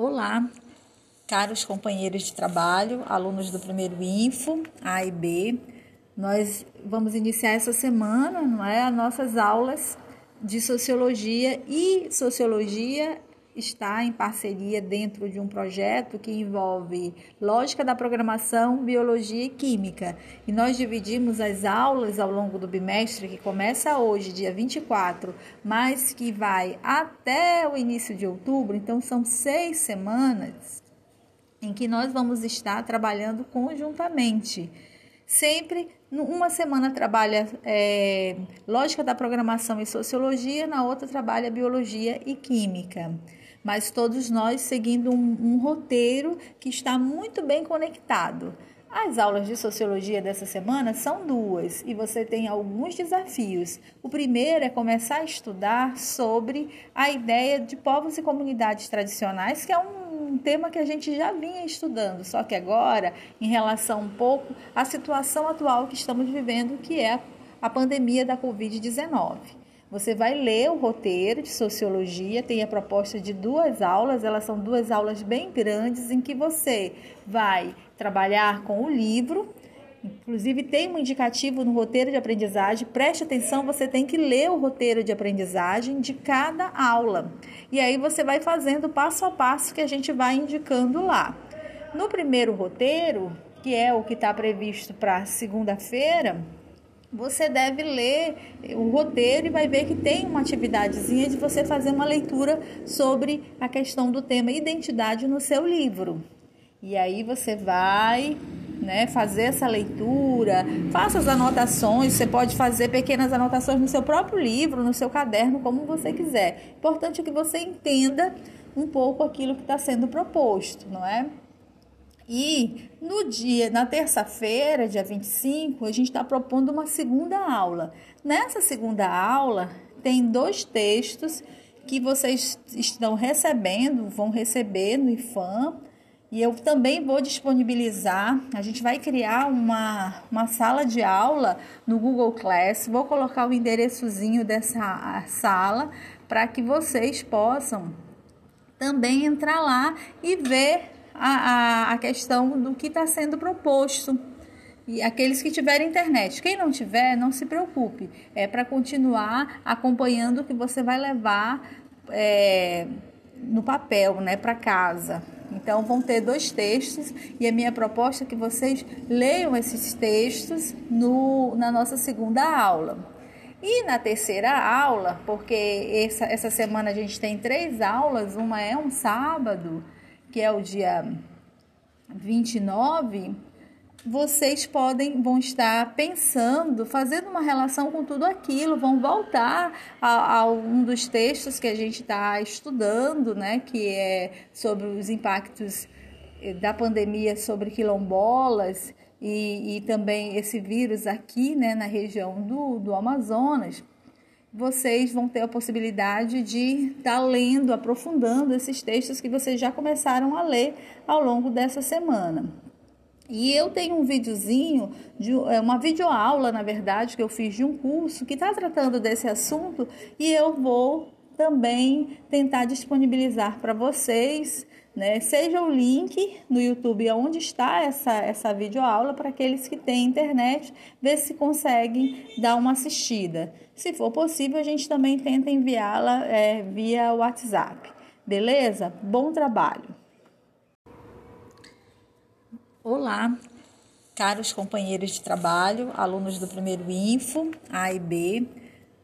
Olá, caros companheiros de trabalho, alunos do primeiro Info, A e B. Nós vamos iniciar essa semana, não é, as nossas aulas de sociologia e sociologia está em parceria dentro de um projeto que envolve lógica da programação, biologia e química. E nós dividimos as aulas ao longo do bimestre, que começa hoje, dia 24, mas que vai até o início de outubro, então são seis semanas em que nós vamos estar trabalhando conjuntamente. Sempre uma semana trabalha é, lógica da programação e sociologia, na outra trabalha biologia e química mas todos nós seguindo um, um roteiro que está muito bem conectado. As aulas de sociologia dessa semana são duas e você tem alguns desafios. O primeiro é começar a estudar sobre a ideia de povos e comunidades tradicionais, que é um tema que a gente já vinha estudando, só que agora, em relação um pouco à situação atual que estamos vivendo, que é a pandemia da Covid-19. Você vai ler o roteiro de sociologia, tem a proposta de duas aulas, elas são duas aulas bem grandes em que você vai trabalhar com o livro. Inclusive tem um indicativo no roteiro de aprendizagem. Preste atenção, você tem que ler o roteiro de aprendizagem de cada aula. E aí você vai fazendo passo a passo que a gente vai indicando lá. No primeiro roteiro, que é o que está previsto para segunda-feira, você deve ler o roteiro e vai ver que tem uma atividadezinha de você fazer uma leitura sobre a questão do tema identidade no seu livro. E aí você vai né, fazer essa leitura, faça as anotações, você pode fazer pequenas anotações no seu próprio livro, no seu caderno, como você quiser. Importante é que você entenda um pouco aquilo que está sendo proposto, não é? E no dia, na terça-feira, dia 25, a gente está propondo uma segunda aula. Nessa segunda aula, tem dois textos que vocês estão recebendo, vão receber no IFAM, e eu também vou disponibilizar. A gente vai criar uma, uma sala de aula no Google Class. Vou colocar o endereçozinho dessa sala para que vocês possam também entrar lá e ver a, a, a questão do que está sendo proposto. E aqueles que tiverem internet. Quem não tiver, não se preocupe. É para continuar acompanhando o que você vai levar é, no papel, né, para casa. Então vão ter dois textos e a minha proposta é que vocês leiam esses textos no, na nossa segunda aula. E na terceira aula, porque essa, essa semana a gente tem três aulas, uma é um sábado que é o dia 29, vocês podem vão estar pensando, fazendo uma relação com tudo aquilo, vão voltar a, a um dos textos que a gente está estudando, né, que é sobre os impactos eh, da pandemia sobre quilombolas e, e também esse vírus aqui, né, na região do, do Amazonas vocês vão ter a possibilidade de estar tá lendo, aprofundando esses textos que vocês já começaram a ler ao longo dessa semana. E eu tenho um videozinho, de, é uma videoaula, na verdade, que eu fiz de um curso que está tratando desse assunto e eu vou também tentar disponibilizar para vocês né? Seja o link no YouTube onde está essa, essa videoaula para aqueles que têm internet, ver se conseguem dar uma assistida. Se for possível, a gente também tenta enviá-la é, via WhatsApp. Beleza? Bom trabalho! Olá, caros companheiros de trabalho, alunos do primeiro Info, A e B.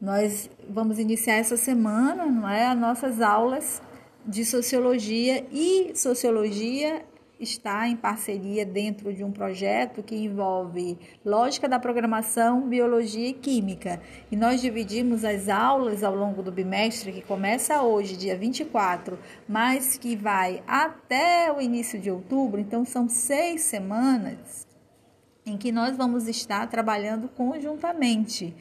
Nós vamos iniciar essa semana, não é, as nossas aulas de sociologia e sociologia está em parceria dentro de um projeto que envolve lógica da programação, biologia e química. E nós dividimos as aulas ao longo do bimestre, que começa hoje, dia 24, mas que vai até o início de outubro, então são seis semanas em que nós vamos estar trabalhando conjuntamente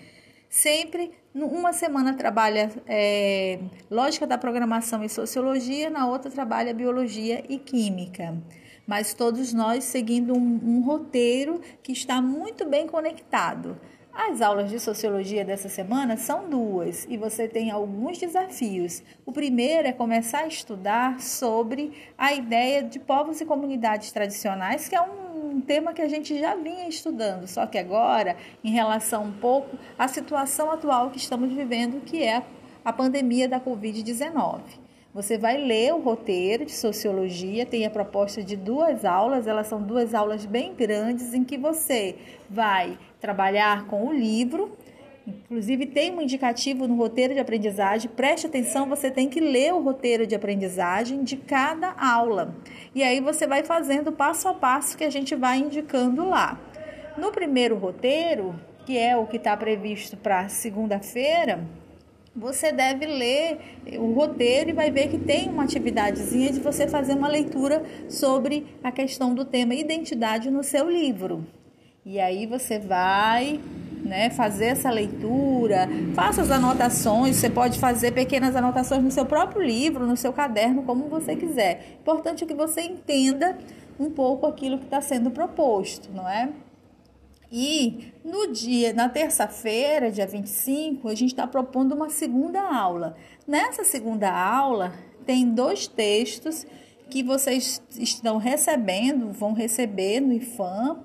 sempre uma semana trabalha é, lógica da programação e sociologia, na outra trabalha biologia e química. Mas todos nós seguindo um, um roteiro que está muito bem conectado. As aulas de sociologia dessa semana são duas e você tem alguns desafios. O primeiro é começar a estudar sobre a ideia de povos e comunidades tradicionais, que é um tema que a gente já vinha estudando, só que agora, em relação um pouco à situação atual que estamos vivendo, que é a pandemia da Covid-19. Você vai ler o roteiro de sociologia, tem a proposta de duas aulas, elas são duas aulas bem grandes, em que você vai trabalhar com o livro. Inclusive, tem um indicativo no roteiro de aprendizagem. Preste atenção, você tem que ler o roteiro de aprendizagem de cada aula. E aí você vai fazendo passo a passo que a gente vai indicando lá. No primeiro roteiro, que é o que está previsto para segunda-feira, você deve ler o roteiro e vai ver que tem uma atividadezinha de você fazer uma leitura sobre a questão do tema identidade no seu livro. E aí você vai né, fazer essa leitura, faça as anotações, você pode fazer pequenas anotações no seu próprio livro, no seu caderno, como você quiser. Importante é que você entenda um pouco aquilo que está sendo proposto, não é? E no dia, na terça-feira, dia 25, a gente está propondo uma segunda aula. Nessa segunda aula, tem dois textos que vocês estão recebendo, vão receber no IFAM,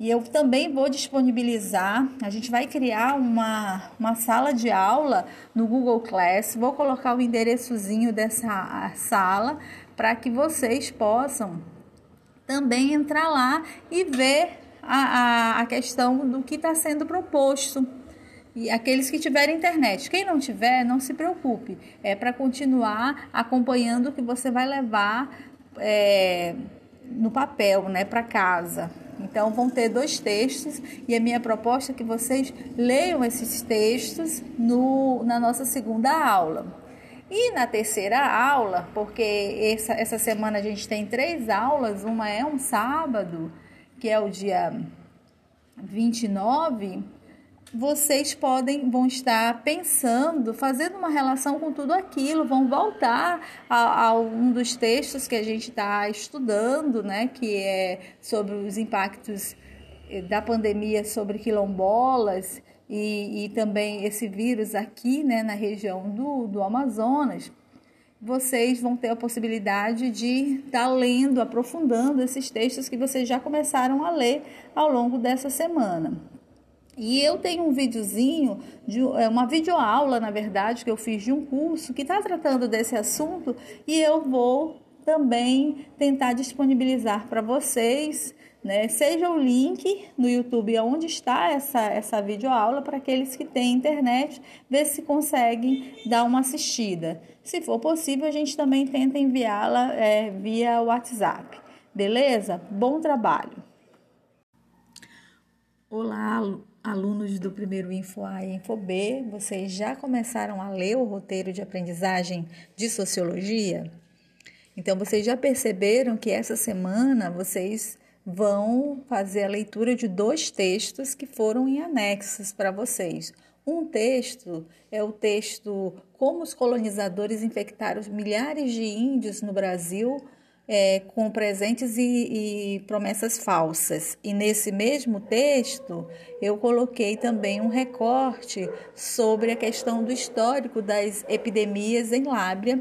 e eu também vou disponibilizar. A gente vai criar uma, uma sala de aula no Google Class. Vou colocar o endereçozinho dessa sala para que vocês possam também entrar lá e ver a, a, a questão do que está sendo proposto. E aqueles que tiverem internet. Quem não tiver, não se preocupe. É para continuar acompanhando o que você vai levar é, no papel, né, para casa. Então vão ter dois textos e a minha proposta é que vocês leiam esses textos no, na nossa segunda aula. E na terceira aula, porque essa, essa semana a gente tem três aulas, uma é um sábado que é o dia 29, vocês podem vão estar pensando, fazendo uma relação com tudo aquilo, vão voltar a, a um dos textos que a gente está estudando, né, que é sobre os impactos eh, da pandemia sobre quilombolas e, e também esse vírus aqui, né, na região do, do Amazonas vocês vão ter a possibilidade de estar tá lendo, aprofundando esses textos que vocês já começaram a ler ao longo dessa semana. E eu tenho um videozinho, de, é uma videoaula, na verdade, que eu fiz de um curso que está tratando desse assunto e eu vou também tentar disponibilizar para vocês né? Seja o link no YouTube onde está essa, essa videoaula para aqueles que têm internet, ver se conseguem dar uma assistida. Se for possível, a gente também tenta enviá-la é, via WhatsApp. Beleza? Bom trabalho! Olá, alunos do primeiro Info A e Info B. Vocês já começaram a ler o roteiro de aprendizagem de Sociologia? Então, vocês já perceberam que essa semana vocês vão fazer a leitura de dois textos que foram em anexos para vocês. Um texto é o texto Como os colonizadores infectaram milhares de índios no Brasil é, com presentes e, e promessas falsas. E nesse mesmo texto eu coloquei também um recorte sobre a questão do histórico das epidemias em Lábria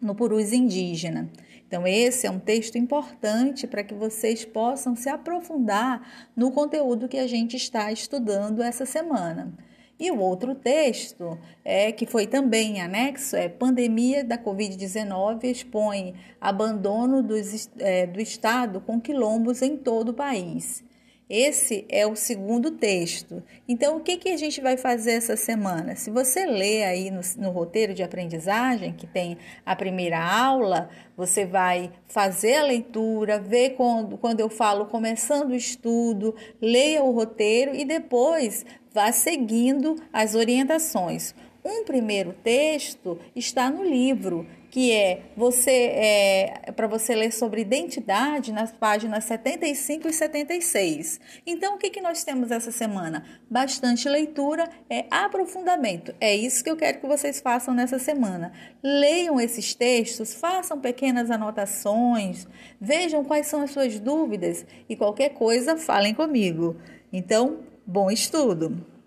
no Purus indígena. Então, esse é um texto importante para que vocês possam se aprofundar no conteúdo que a gente está estudando essa semana. E o outro texto, é que foi também anexo, é Pandemia da Covid-19 expõe abandono dos, é, do Estado com quilombos em todo o país. Esse é o segundo texto. Então, o que, que a gente vai fazer essa semana? Se você lê aí no, no, roteiro de aprendizagem, que tem a primeira aula, você vai fazer a leitura, ver quando, quando eu falo começando o estudo, leia o roteiro e depois vá seguindo as orientações. Um primeiro texto está no livro que é você é, para você ler sobre identidade nas páginas 75 e 76. Então, o que, que nós temos essa semana? Bastante leitura, é aprofundamento. É isso que eu quero que vocês façam nessa semana. Leiam esses textos, façam pequenas anotações, vejam quais são as suas dúvidas e qualquer coisa, falem comigo. Então, Bom estudo!